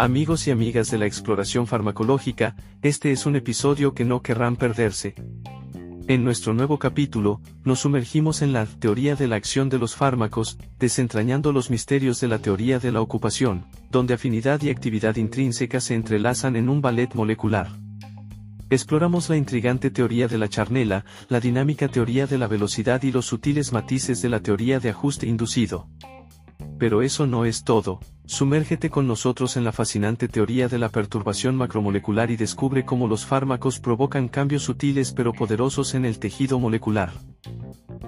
Amigos y amigas de la exploración farmacológica, este es un episodio que no querrán perderse. En nuestro nuevo capítulo, nos sumergimos en la teoría de la acción de los fármacos, desentrañando los misterios de la teoría de la ocupación, donde afinidad y actividad intrínseca se entrelazan en un ballet molecular. Exploramos la intrigante teoría de la charnela, la dinámica teoría de la velocidad y los sutiles matices de la teoría de ajuste inducido. Pero eso no es todo, Sumérgete con nosotros en la fascinante teoría de la perturbación macromolecular y descubre cómo los fármacos provocan cambios sutiles pero poderosos en el tejido molecular.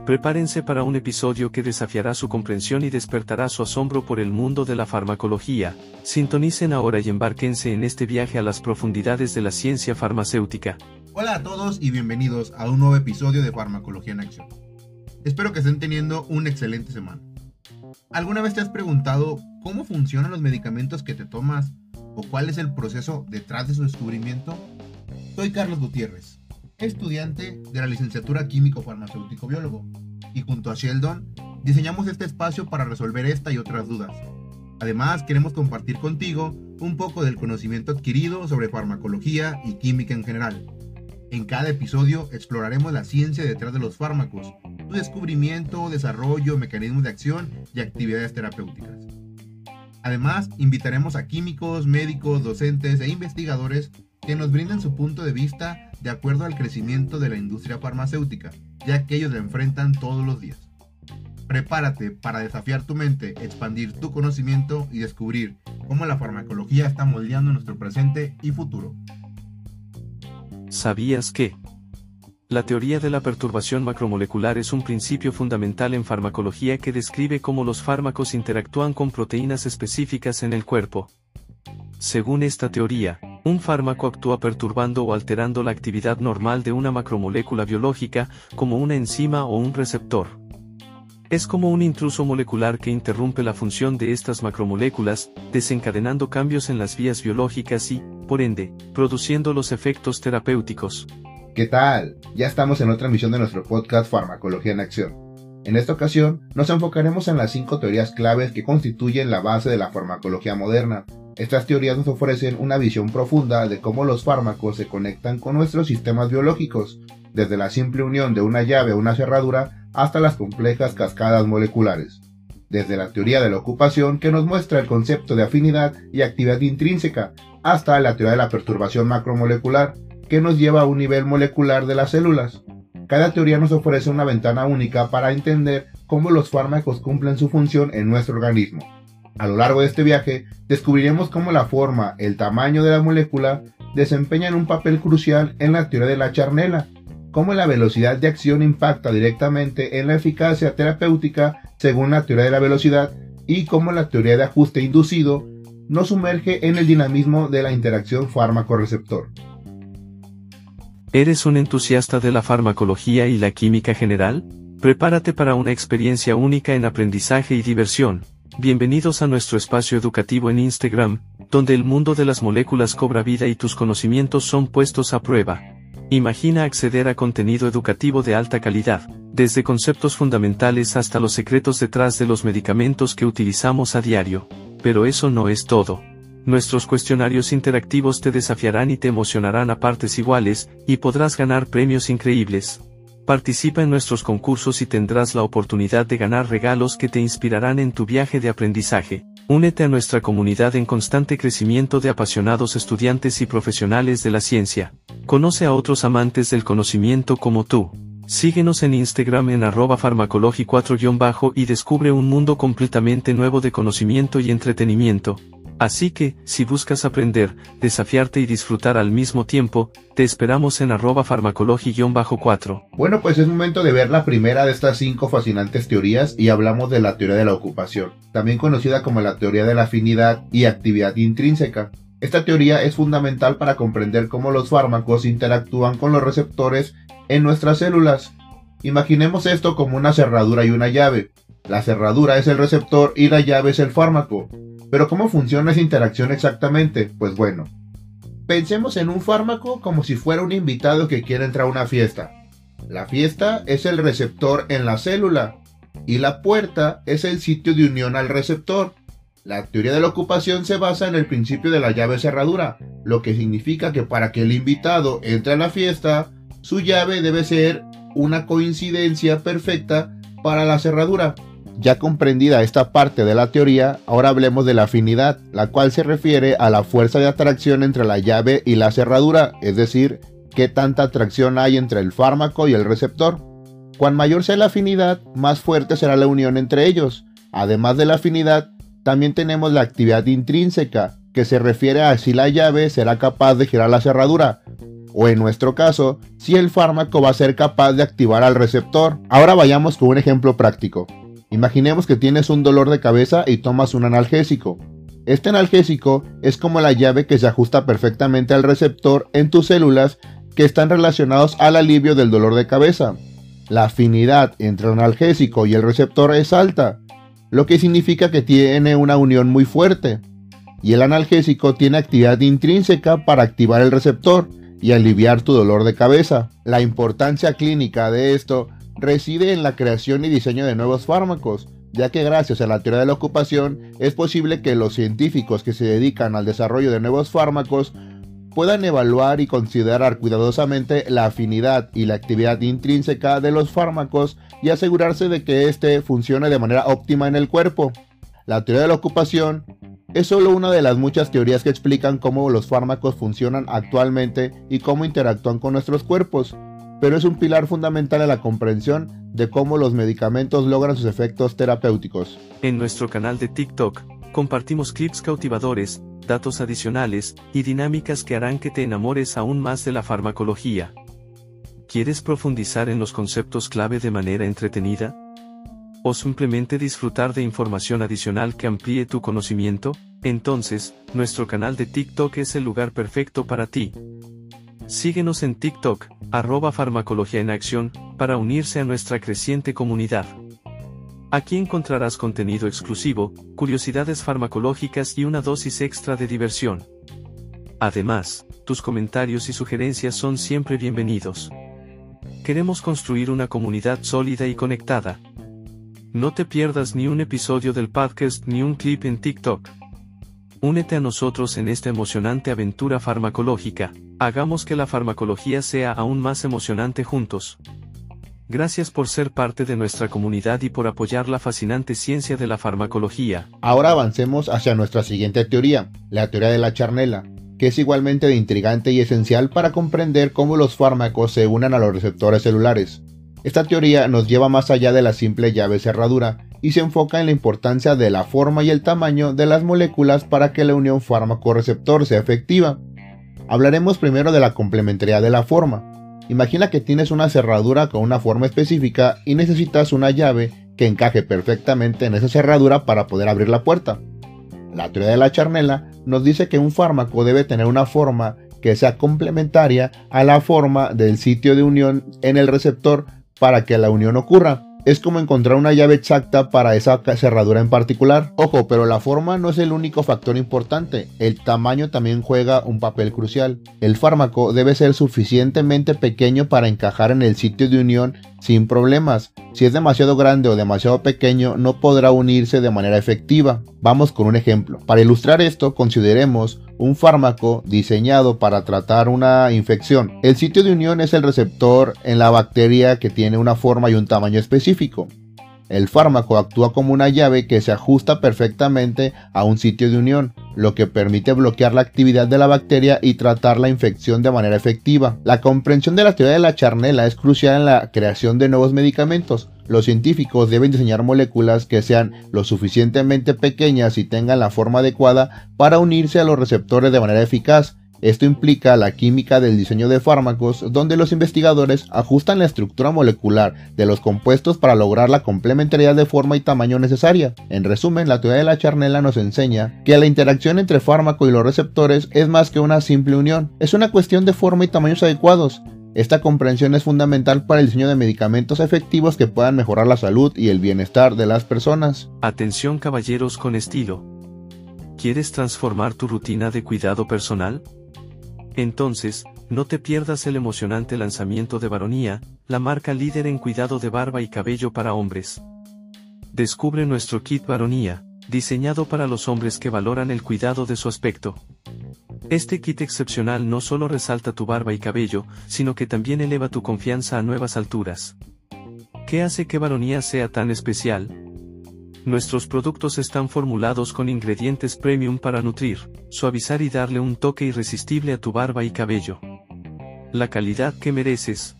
Prepárense para un episodio que desafiará su comprensión y despertará su asombro por el mundo de la farmacología. Sintonicen ahora y embárquense en este viaje a las profundidades de la ciencia farmacéutica. Hola a todos y bienvenidos a un nuevo episodio de Farmacología en Acción. Espero que estén teniendo una excelente semana. ¿Alguna vez te has preguntado cómo funcionan los medicamentos que te tomas o cuál es el proceso detrás de su descubrimiento? Soy Carlos Gutiérrez, estudiante de la licenciatura Químico Farmacéutico Biólogo, y junto a Sheldon diseñamos este espacio para resolver esta y otras dudas. Además, queremos compartir contigo un poco del conocimiento adquirido sobre farmacología y química en general. En cada episodio exploraremos la ciencia detrás de los fármacos, su descubrimiento, desarrollo, mecanismos de acción y actividades terapéuticas. Además, invitaremos a químicos, médicos, docentes e investigadores que nos brinden su punto de vista de acuerdo al crecimiento de la industria farmacéutica, ya que ellos la enfrentan todos los días. Prepárate para desafiar tu mente, expandir tu conocimiento y descubrir cómo la farmacología está moldeando nuestro presente y futuro. ¿Sabías que? La teoría de la perturbación macromolecular es un principio fundamental en farmacología que describe cómo los fármacos interactúan con proteínas específicas en el cuerpo. Según esta teoría, un fármaco actúa perturbando o alterando la actividad normal de una macromolécula biológica, como una enzima o un receptor. Es como un intruso molecular que interrumpe la función de estas macromoléculas, desencadenando cambios en las vías biológicas y, por ende, produciendo los efectos terapéuticos. ¿Qué tal? Ya estamos en otra emisión de nuestro podcast Farmacología en Acción. En esta ocasión, nos enfocaremos en las cinco teorías claves que constituyen la base de la farmacología moderna. Estas teorías nos ofrecen una visión profunda de cómo los fármacos se conectan con nuestros sistemas biológicos, desde la simple unión de una llave o una cerradura hasta las complejas cascadas moleculares. Desde la teoría de la ocupación que nos muestra el concepto de afinidad y actividad intrínseca, hasta la teoría de la perturbación macromolecular que nos lleva a un nivel molecular de las células. Cada teoría nos ofrece una ventana única para entender cómo los fármacos cumplen su función en nuestro organismo. A lo largo de este viaje, descubriremos cómo la forma, el tamaño de la molécula desempeñan un papel crucial en la teoría de la charnela, cómo la velocidad de acción impacta directamente en la eficacia terapéutica según la teoría de la velocidad y cómo la teoría de ajuste inducido nos sumerge en el dinamismo de la interacción fármaco-receptor. ¿Eres un entusiasta de la farmacología y la química general? Prepárate para una experiencia única en aprendizaje y diversión. Bienvenidos a nuestro espacio educativo en Instagram, donde el mundo de las moléculas cobra vida y tus conocimientos son puestos a prueba. Imagina acceder a contenido educativo de alta calidad, desde conceptos fundamentales hasta los secretos detrás de los medicamentos que utilizamos a diario. Pero eso no es todo. Nuestros cuestionarios interactivos te desafiarán y te emocionarán a partes iguales, y podrás ganar premios increíbles. Participa en nuestros concursos y tendrás la oportunidad de ganar regalos que te inspirarán en tu viaje de aprendizaje. Únete a nuestra comunidad en constante crecimiento de apasionados estudiantes y profesionales de la ciencia. Conoce a otros amantes del conocimiento como tú. Síguenos en Instagram en arroba farmacology4- y descubre un mundo completamente nuevo de conocimiento y entretenimiento. Así que, si buscas aprender, desafiarte y disfrutar al mismo tiempo, te esperamos en arroba farmacology-4. Bueno, pues es momento de ver la primera de estas cinco fascinantes teorías y hablamos de la teoría de la ocupación, también conocida como la teoría de la afinidad y actividad intrínseca. Esta teoría es fundamental para comprender cómo los fármacos interactúan con los receptores en nuestras células. Imaginemos esto como una cerradura y una llave. La cerradura es el receptor y la llave es el fármaco. Pero ¿cómo funciona esa interacción exactamente? Pues bueno, pensemos en un fármaco como si fuera un invitado que quiere entrar a una fiesta. La fiesta es el receptor en la célula y la puerta es el sitio de unión al receptor. La teoría de la ocupación se basa en el principio de la llave cerradura, lo que significa que para que el invitado entre a la fiesta, su llave debe ser una coincidencia perfecta para la cerradura. Ya comprendida esta parte de la teoría, ahora hablemos de la afinidad, la cual se refiere a la fuerza de atracción entre la llave y la cerradura, es decir, qué tanta atracción hay entre el fármaco y el receptor. Cuan mayor sea la afinidad, más fuerte será la unión entre ellos. Además de la afinidad, también tenemos la actividad intrínseca, que se refiere a si la llave será capaz de girar la cerradura, o en nuestro caso, si el fármaco va a ser capaz de activar al receptor. Ahora vayamos con un ejemplo práctico. Imaginemos que tienes un dolor de cabeza y tomas un analgésico. Este analgésico es como la llave que se ajusta perfectamente al receptor en tus células que están relacionados al alivio del dolor de cabeza. La afinidad entre el analgésico y el receptor es alta, lo que significa que tiene una unión muy fuerte. Y el analgésico tiene actividad intrínseca para activar el receptor y aliviar tu dolor de cabeza. La importancia clínica de esto reside en la creación y diseño de nuevos fármacos, ya que gracias a la teoría de la ocupación es posible que los científicos que se dedican al desarrollo de nuevos fármacos puedan evaluar y considerar cuidadosamente la afinidad y la actividad intrínseca de los fármacos y asegurarse de que éste funcione de manera óptima en el cuerpo. La teoría de la ocupación es solo una de las muchas teorías que explican cómo los fármacos funcionan actualmente y cómo interactúan con nuestros cuerpos, pero es un pilar fundamental en la comprensión de cómo los medicamentos logran sus efectos terapéuticos. En nuestro canal de TikTok, compartimos clips cautivadores, datos adicionales y dinámicas que harán que te enamores aún más de la farmacología. ¿Quieres profundizar en los conceptos clave de manera entretenida? ¿O simplemente disfrutar de información adicional que amplíe tu conocimiento? Entonces, nuestro canal de TikTok es el lugar perfecto para ti. Síguenos en TikTok, arroba farmacología en acción, para unirse a nuestra creciente comunidad. Aquí encontrarás contenido exclusivo, curiosidades farmacológicas y una dosis extra de diversión. Además, tus comentarios y sugerencias son siempre bienvenidos. Queremos construir una comunidad sólida y conectada. No te pierdas ni un episodio del podcast ni un clip en TikTok. Únete a nosotros en esta emocionante aventura farmacológica. Hagamos que la farmacología sea aún más emocionante juntos. Gracias por ser parte de nuestra comunidad y por apoyar la fascinante ciencia de la farmacología. Ahora avancemos hacia nuestra siguiente teoría, la teoría de la charnela, que es igualmente intrigante y esencial para comprender cómo los fármacos se unen a los receptores celulares. Esta teoría nos lleva más allá de la simple llave cerradura y se enfoca en la importancia de la forma y el tamaño de las moléculas para que la unión fármaco-receptor sea efectiva. Hablaremos primero de la complementariedad de la forma, Imagina que tienes una cerradura con una forma específica y necesitas una llave que encaje perfectamente en esa cerradura para poder abrir la puerta. La teoría de la charnela nos dice que un fármaco debe tener una forma que sea complementaria a la forma del sitio de unión en el receptor para que la unión ocurra es como encontrar una llave exacta para esa cerradura en particular. Ojo, pero la forma no es el único factor importante, el tamaño también juega un papel crucial. El fármaco debe ser suficientemente pequeño para encajar en el sitio de unión sin problemas. Si es demasiado grande o demasiado pequeño, no podrá unirse de manera efectiva. Vamos con un ejemplo. Para ilustrar esto, consideremos un fármaco diseñado para tratar una infección. El sitio de unión es el receptor en la bacteria que tiene una forma y un tamaño específico. El fármaco actúa como una llave que se ajusta perfectamente a un sitio de unión, lo que permite bloquear la actividad de la bacteria y tratar la infección de manera efectiva. La comprensión de la teoría de la charnela es crucial en la creación de nuevos medicamentos. Los científicos deben diseñar moléculas que sean lo suficientemente pequeñas y tengan la forma adecuada para unirse a los receptores de manera eficaz, esto implica la química del diseño de fármacos, donde los investigadores ajustan la estructura molecular de los compuestos para lograr la complementariedad de forma y tamaño necesaria. En resumen, la teoría de la charnela nos enseña que la interacción entre fármaco y los receptores es más que una simple unión, es una cuestión de forma y tamaños adecuados. Esta comprensión es fundamental para el diseño de medicamentos efectivos que puedan mejorar la salud y el bienestar de las personas. Atención caballeros con estilo. ¿Quieres transformar tu rutina de cuidado personal? Entonces, no te pierdas el emocionante lanzamiento de Baronía, la marca líder en cuidado de barba y cabello para hombres. Descubre nuestro kit Baronía, diseñado para los hombres que valoran el cuidado de su aspecto. Este kit excepcional no solo resalta tu barba y cabello, sino que también eleva tu confianza a nuevas alturas. ¿Qué hace que Baronía sea tan especial? Nuestros productos están formulados con ingredientes premium para nutrir, suavizar y darle un toque irresistible a tu barba y cabello. La calidad que mereces.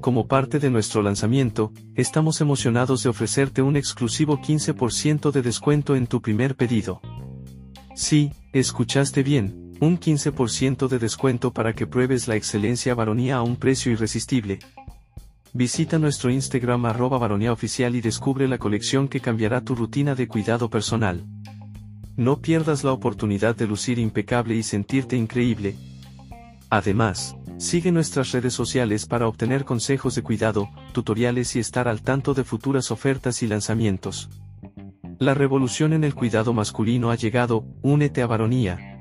Como parte de nuestro lanzamiento, estamos emocionados de ofrecerte un exclusivo 15% de descuento en tu primer pedido. Sí, escuchaste bien, un 15% de descuento para que pruebes la excelencia varonía a un precio irresistible. Visita nuestro Instagram arroba oficial y descubre la colección que cambiará tu rutina de cuidado personal. No pierdas la oportunidad de lucir impecable y sentirte increíble. Además, sigue nuestras redes sociales para obtener consejos de cuidado, tutoriales y estar al tanto de futuras ofertas y lanzamientos. La revolución en el cuidado masculino ha llegado, únete a Varonía.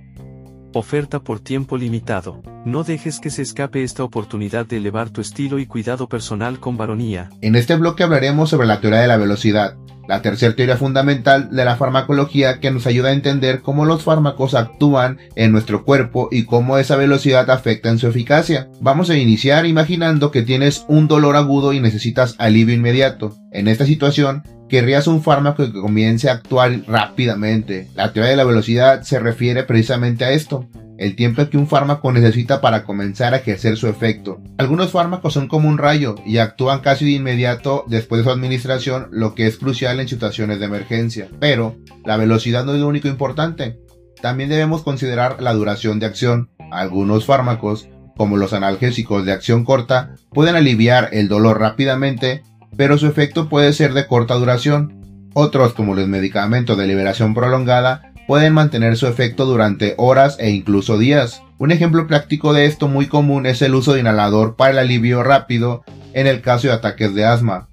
Oferta por tiempo limitado. No dejes que se escape esta oportunidad de elevar tu estilo y cuidado personal con Varonía. En este bloque hablaremos sobre la teoría de la velocidad, la tercera teoría fundamental de la farmacología que nos ayuda a entender cómo los fármacos actúan en nuestro cuerpo y cómo esa velocidad afecta en su eficacia. Vamos a iniciar imaginando que tienes un dolor agudo y necesitas alivio inmediato. En esta situación, querrías un fármaco que comience a actuar rápidamente. La teoría de la velocidad se refiere precisamente a esto, el tiempo que un fármaco necesita para comenzar a ejercer su efecto. Algunos fármacos son como un rayo y actúan casi de inmediato después de su administración, lo que es crucial en situaciones de emergencia. Pero la velocidad no es lo único importante. También debemos considerar la duración de acción. Algunos fármacos, como los analgésicos de acción corta, pueden aliviar el dolor rápidamente pero su efecto puede ser de corta duración. Otros, como los medicamentos de liberación prolongada, pueden mantener su efecto durante horas e incluso días. Un ejemplo práctico de esto muy común es el uso de inhalador para el alivio rápido en el caso de ataques de asma.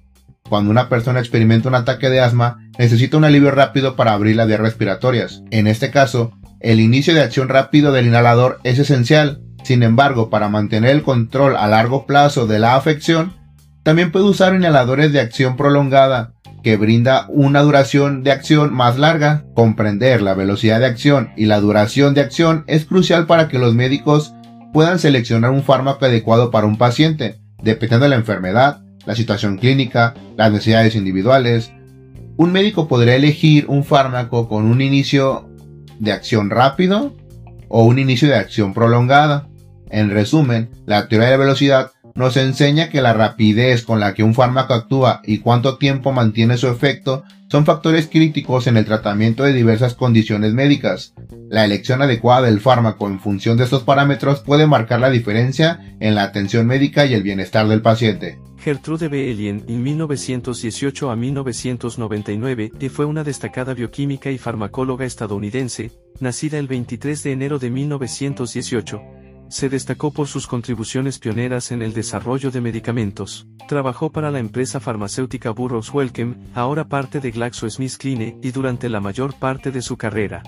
Cuando una persona experimenta un ataque de asma, necesita un alivio rápido para abrir las vías respiratorias. En este caso, el inicio de acción rápido del inhalador es esencial. Sin embargo, para mantener el control a largo plazo de la afección, también puede usar inhaladores de acción prolongada, que brinda una duración de acción más larga. Comprender la velocidad de acción y la duración de acción es crucial para que los médicos puedan seleccionar un fármaco adecuado para un paciente, dependiendo de la enfermedad, la situación clínica, las necesidades individuales. Un médico podría elegir un fármaco con un inicio de acción rápido o un inicio de acción prolongada. En resumen, la teoría de la velocidad nos enseña que la rapidez con la que un fármaco actúa y cuánto tiempo mantiene su efecto son factores críticos en el tratamiento de diversas condiciones médicas. La elección adecuada del fármaco en función de estos parámetros puede marcar la diferencia en la atención médica y el bienestar del paciente. Gertrude B. Elien, en 1918 a 1999, fue una destacada bioquímica y farmacóloga estadounidense, nacida el 23 de enero de 1918 se destacó por sus contribuciones pioneras en el desarrollo de medicamentos. Trabajó para la empresa farmacéutica Burroughs Wellcome, ahora parte de GlaxoSmithKline, y durante la mayor parte de su carrera,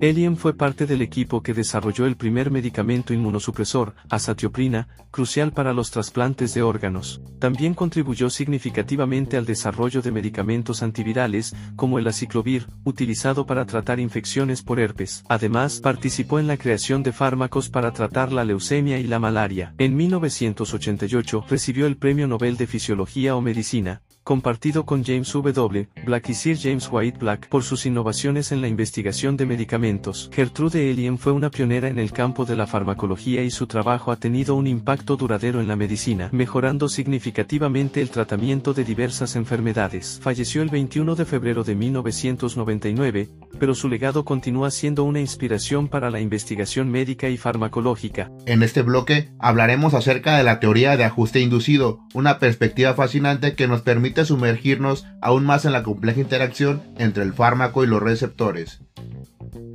Elien fue parte del equipo que desarrolló el primer medicamento inmunosupresor, azatioprina, crucial para los trasplantes de órganos. También contribuyó significativamente al desarrollo de medicamentos antivirales, como el aciclovir, utilizado para tratar infecciones por herpes. Además, participó en la creación de fármacos para tratar la leucemia y la malaria. En 1988 recibió el Premio Nobel de Fisiología o Medicina, compartido con James W. Black y Sir James White Black por sus innovaciones en la investigación de medicamentos. Gertrude Elien fue una pionera en el campo de la farmacología y su trabajo ha tenido un impacto duradero en la medicina, mejorando significativamente el tratamiento de diversas enfermedades. Falleció el 21 de febrero de 1999, pero su legado continúa siendo una inspiración para la investigación médica y farmacológica. En este bloque hablaremos acerca de la teoría de ajuste inducido, una perspectiva fascinante que nos permite sumergirnos aún más en la compleja interacción entre el fármaco y los receptores.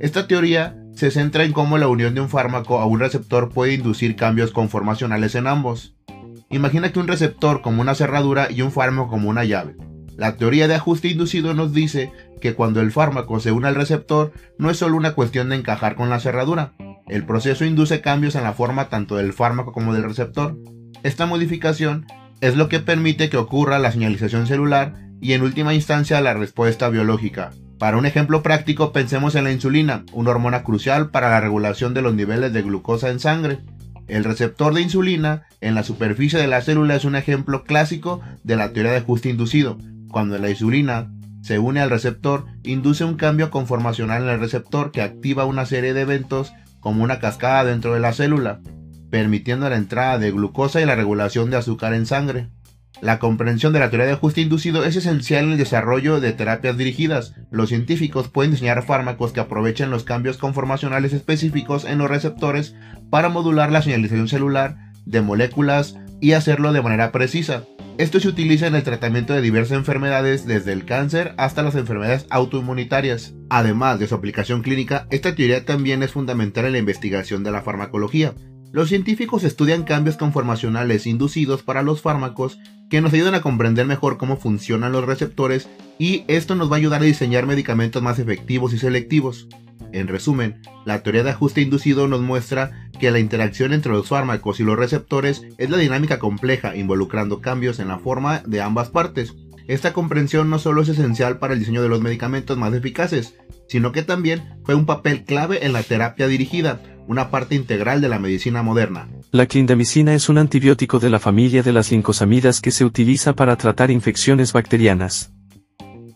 Esta teoría se centra en cómo la unión de un fármaco a un receptor puede inducir cambios conformacionales en ambos. Imagina que un receptor como una cerradura y un fármaco como una llave. La teoría de ajuste inducido nos dice que cuando el fármaco se une al receptor no es solo una cuestión de encajar con la cerradura, el proceso induce cambios en la forma tanto del fármaco como del receptor. Esta modificación es lo que permite que ocurra la señalización celular y en última instancia la respuesta biológica. Para un ejemplo práctico, pensemos en la insulina, una hormona crucial para la regulación de los niveles de glucosa en sangre. El receptor de insulina en la superficie de la célula es un ejemplo clásico de la teoría de ajuste inducido. Cuando la insulina se une al receptor, induce un cambio conformacional en el receptor que activa una serie de eventos como una cascada dentro de la célula, permitiendo la entrada de glucosa y la regulación de azúcar en sangre. La comprensión de la teoría de ajuste inducido es esencial en el desarrollo de terapias dirigidas. Los científicos pueden diseñar fármacos que aprovechen los cambios conformacionales específicos en los receptores para modular la señalización celular de moléculas y hacerlo de manera precisa. Esto se utiliza en el tratamiento de diversas enfermedades, desde el cáncer hasta las enfermedades autoinmunitarias. Además de su aplicación clínica, esta teoría también es fundamental en la investigación de la farmacología. Los científicos estudian cambios conformacionales inducidos para los fármacos que nos ayudan a comprender mejor cómo funcionan los receptores y esto nos va a ayudar a diseñar medicamentos más efectivos y selectivos. En resumen, la teoría de ajuste inducido nos muestra que la interacción entre los fármacos y los receptores es la dinámica compleja involucrando cambios en la forma de ambas partes. Esta comprensión no solo es esencial para el diseño de los medicamentos más eficaces, sino que también fue un papel clave en la terapia dirigida, una parte integral de la medicina moderna. La clindamicina es un antibiótico de la familia de las lincosamidas que se utiliza para tratar infecciones bacterianas.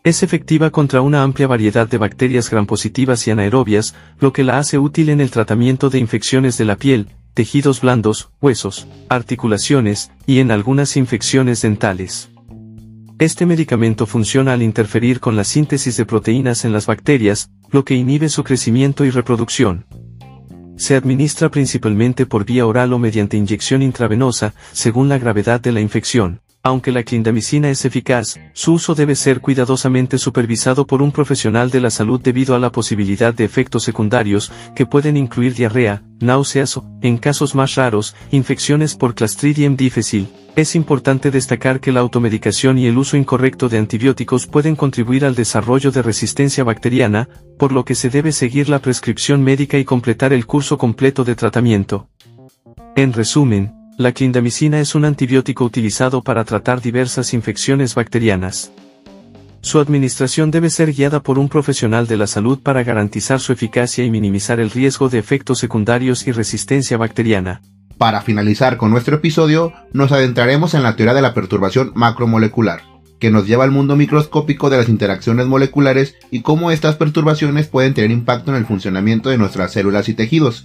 Es efectiva contra una amplia variedad de bacterias grampositivas y anaerobias, lo que la hace útil en el tratamiento de infecciones de la piel, tejidos blandos, huesos, articulaciones, y en algunas infecciones dentales. Este medicamento funciona al interferir con la síntesis de proteínas en las bacterias, lo que inhibe su crecimiento y reproducción. Se administra principalmente por vía oral o mediante inyección intravenosa, según la gravedad de la infección. Aunque la clindamicina es eficaz, su uso debe ser cuidadosamente supervisado por un profesional de la salud debido a la posibilidad de efectos secundarios, que pueden incluir diarrea, náuseas o, en casos más raros, infecciones por Clostridium difficile. Es importante destacar que la automedicación y el uso incorrecto de antibióticos pueden contribuir al desarrollo de resistencia bacteriana, por lo que se debe seguir la prescripción médica y completar el curso completo de tratamiento. En resumen, la clindamicina es un antibiótico utilizado para tratar diversas infecciones bacterianas. Su administración debe ser guiada por un profesional de la salud para garantizar su eficacia y minimizar el riesgo de efectos secundarios y resistencia bacteriana. Para finalizar con nuestro episodio, nos adentraremos en la teoría de la perturbación macromolecular, que nos lleva al mundo microscópico de las interacciones moleculares y cómo estas perturbaciones pueden tener impacto en el funcionamiento de nuestras células y tejidos.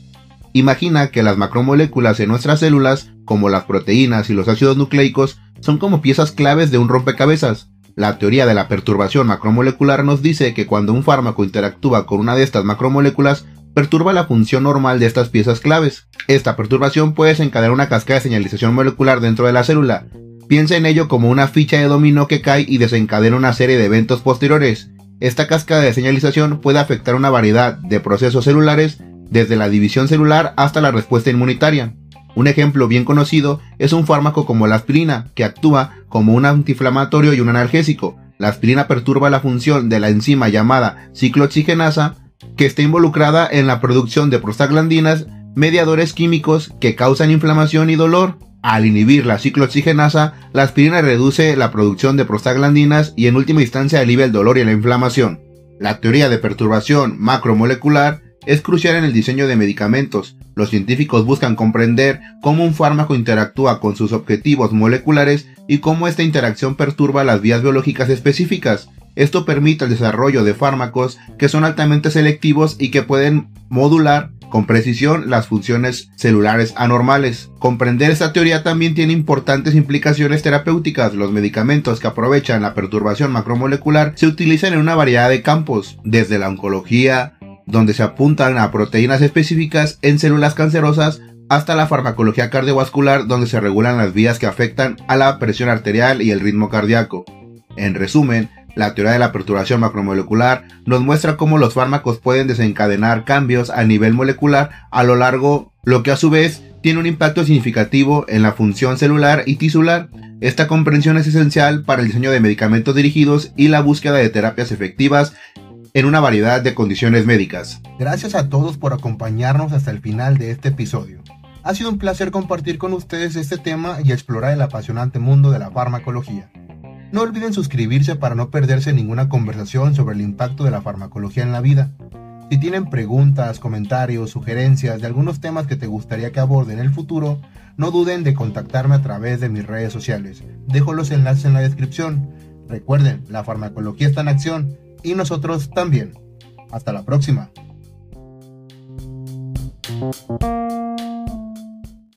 Imagina que las macromoléculas en nuestras células, como las proteínas y los ácidos nucleicos, son como piezas claves de un rompecabezas. La teoría de la perturbación macromolecular nos dice que cuando un fármaco interactúa con una de estas macromoléculas, perturba la función normal de estas piezas claves. Esta perturbación puede desencadenar una cascada de señalización molecular dentro de la célula. Piensa en ello como una ficha de dominó que cae y desencadena una serie de eventos posteriores. Esta cascada de señalización puede afectar una variedad de procesos celulares desde la división celular hasta la respuesta inmunitaria. Un ejemplo bien conocido es un fármaco como la aspirina, que actúa como un antiinflamatorio y un analgésico. La aspirina perturba la función de la enzima llamada ciclooxigenasa, que está involucrada en la producción de prostaglandinas, mediadores químicos que causan inflamación y dolor. Al inhibir la ciclooxigenasa, la aspirina reduce la producción de prostaglandinas y en última instancia alivia el dolor y la inflamación. La teoría de perturbación macromolecular es crucial en el diseño de medicamentos. Los científicos buscan comprender cómo un fármaco interactúa con sus objetivos moleculares y cómo esta interacción perturba las vías biológicas específicas. Esto permite el desarrollo de fármacos que son altamente selectivos y que pueden modular con precisión las funciones celulares anormales. Comprender esta teoría también tiene importantes implicaciones terapéuticas. Los medicamentos que aprovechan la perturbación macromolecular se utilizan en una variedad de campos, desde la oncología, donde se apuntan a proteínas específicas en células cancerosas hasta la farmacología cardiovascular donde se regulan las vías que afectan a la presión arterial y el ritmo cardíaco. En resumen, la teoría de la perturbación macromolecular nos muestra cómo los fármacos pueden desencadenar cambios a nivel molecular a lo largo, lo que a su vez tiene un impacto significativo en la función celular y tisular. Esta comprensión es esencial para el diseño de medicamentos dirigidos y la búsqueda de terapias efectivas en una variedad de condiciones médicas. Gracias a todos por acompañarnos hasta el final de este episodio. Ha sido un placer compartir con ustedes este tema y explorar el apasionante mundo de la farmacología. No olviden suscribirse para no perderse ninguna conversación sobre el impacto de la farmacología en la vida. Si tienen preguntas, comentarios, sugerencias de algunos temas que te gustaría que aborde en el futuro, no duden de contactarme a través de mis redes sociales. Dejo los enlaces en la descripción. Recuerden, la farmacología está en acción y nosotros también. Hasta la próxima.